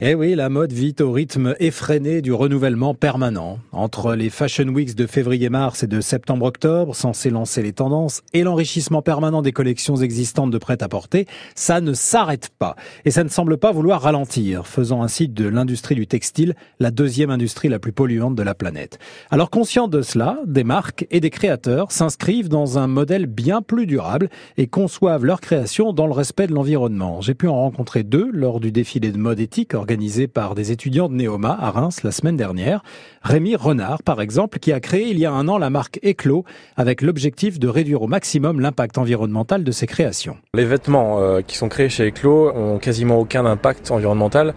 Eh oui, la mode vit au rythme effréné du renouvellement permanent. Entre les Fashion Weeks de février-mars et de septembre-octobre, censés lancer les tendances, et l'enrichissement permanent des collections existantes de prêt-à-porter, ça ne s'arrête pas. Et ça ne semble pas vouloir ralentir, faisant ainsi de l'industrie du textile la deuxième industrie la plus polluante de la planète. Alors conscient de cela, des marques et des créateurs s'inscrivent dans un modèle bien plus durable et conçoivent leur création dans le respect de l'environnement. J'ai pu en rencontrer deux lors du défilé de mode éthique organisé par des étudiants de Néoma à Reims la semaine dernière. Rémi Renard, par exemple, qui a créé il y a un an la marque Eclos avec l'objectif de réduire au maximum l'impact environnemental de ses créations. Les vêtements euh, qui sont créés chez Eclos ont quasiment aucun impact environnemental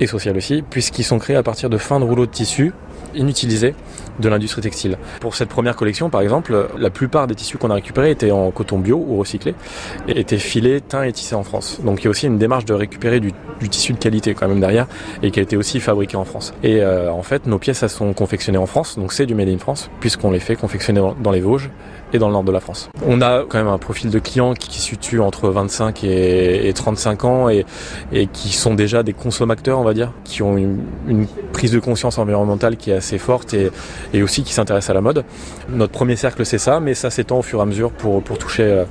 et social aussi, puisqu'ils sont créés à partir de fins de rouleaux de tissu inutilisés de l'industrie textile. Pour cette première collection, par exemple, la plupart des tissus qu'on a récupérés étaient en coton bio ou recyclé, et étaient filés, teints et tissés en France. Donc il y a aussi une démarche de récupérer du, tissu de qualité quand même derrière, et qui a été aussi fabriqué en France. Et euh, en fait, nos pièces, elles sont confectionnées en France, donc c'est du Made in France, puisqu'on les fait confectionner dans les Vosges et dans le nord de la France. On a quand même un profil de clients qui, se situe entre 25 et, 35 ans et, et, qui sont déjà des consommateurs, on va dire, qui ont une, une prise de conscience environnementale qui est assez forte et, et aussi qui s'intéressent à la mode. Notre premier cercle, c'est ça, mais ça s'étend au fur et à mesure pour, pour toucher euh,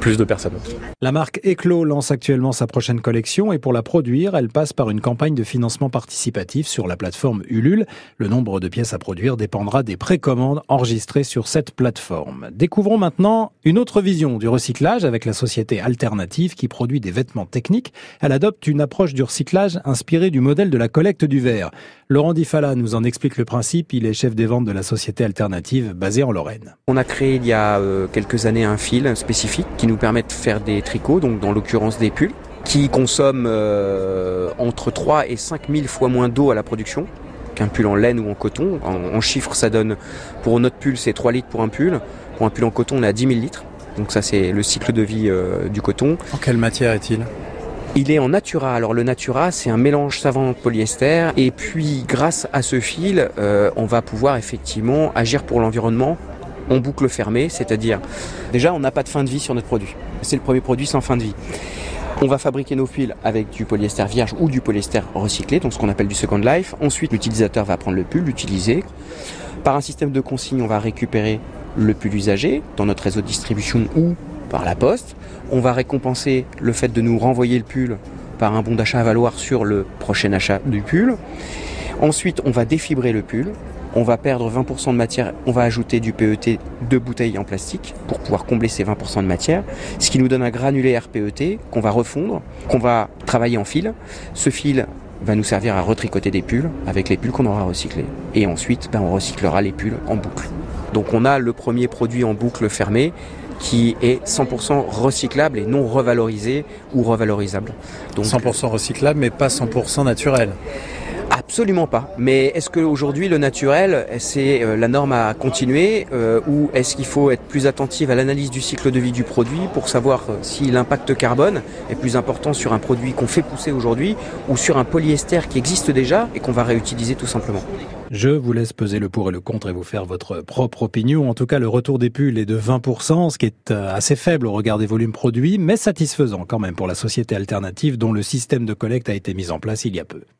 plus de personnes. La marque Eclos lance actuellement sa prochaine collection et pour la produire, elle passe par une campagne de financement participatif sur la plateforme Ulule. Le nombre de pièces à produire dépendra des précommandes enregistrées sur cette plateforme. Découvrons maintenant une autre vision du recyclage avec la société Alternative qui produit des vêtements techniques. Elle adopte une approche du recyclage inspirée du modèle de la collecte du verre. Laurent Difala nous en explique le principe. Il est chef des ventes de la société Alternative basée en Lorraine. On a créé il y a euh, quelques années un fil spécifique qui nous permet de faire des tricots, donc dans l'occurrence des pulls, qui consomment euh, entre 3 et 5 000 fois moins d'eau à la production qu'un pull en laine ou en coton. En, chiffres, ça donne, pour notre pull, c'est 3 litres pour un pull. Pour un pull en coton, on est à 10 000 litres. Donc ça, c'est le cycle de vie euh, du coton. En quelle matière est-il? Il est en natura. Alors le natura, c'est un mélange savant polyester. Et puis, grâce à ce fil, euh, on va pouvoir effectivement agir pour l'environnement en boucle fermée, c'est-à-dire déjà on n'a pas de fin de vie sur notre produit. C'est le premier produit sans fin de vie. On va fabriquer nos fils avec du polyester vierge ou du polyester recyclé, donc ce qu'on appelle du second life. Ensuite, l'utilisateur va prendre le pull, l'utiliser. Par un système de consigne, on va récupérer le pull usagé dans notre réseau de distribution ou par la poste. On va récompenser le fait de nous renvoyer le pull par un bon d'achat à valoir sur le prochain achat du pull. Ensuite, on va défibrer le pull. On va perdre 20% de matière, on va ajouter du PET de bouteilles en plastique pour pouvoir combler ces 20% de matière, ce qui nous donne un granulé RPET qu'on va refondre, qu'on va travailler en fil. Ce fil va nous servir à retricoter des pulls avec les pulls qu'on aura recyclés. Et ensuite, ben, on recyclera les pulls en boucle. Donc on a le premier produit en boucle fermé qui est 100% recyclable et non revalorisé ou revalorisable. Donc 100% recyclable mais pas 100% naturel. Absolument pas. Mais est-ce qu'aujourd'hui le naturel, c'est euh, la norme à continuer euh, ou est-ce qu'il faut être plus attentif à l'analyse du cycle de vie du produit pour savoir euh, si l'impact carbone est plus important sur un produit qu'on fait pousser aujourd'hui ou sur un polyester qui existe déjà et qu'on va réutiliser tout simplement? Je vous laisse peser le pour et le contre et vous faire votre propre opinion. En tout cas, le retour des pulls est de 20%, ce qui est assez faible au regard des volumes produits, mais satisfaisant quand même pour la société alternative dont le système de collecte a été mis en place il y a peu.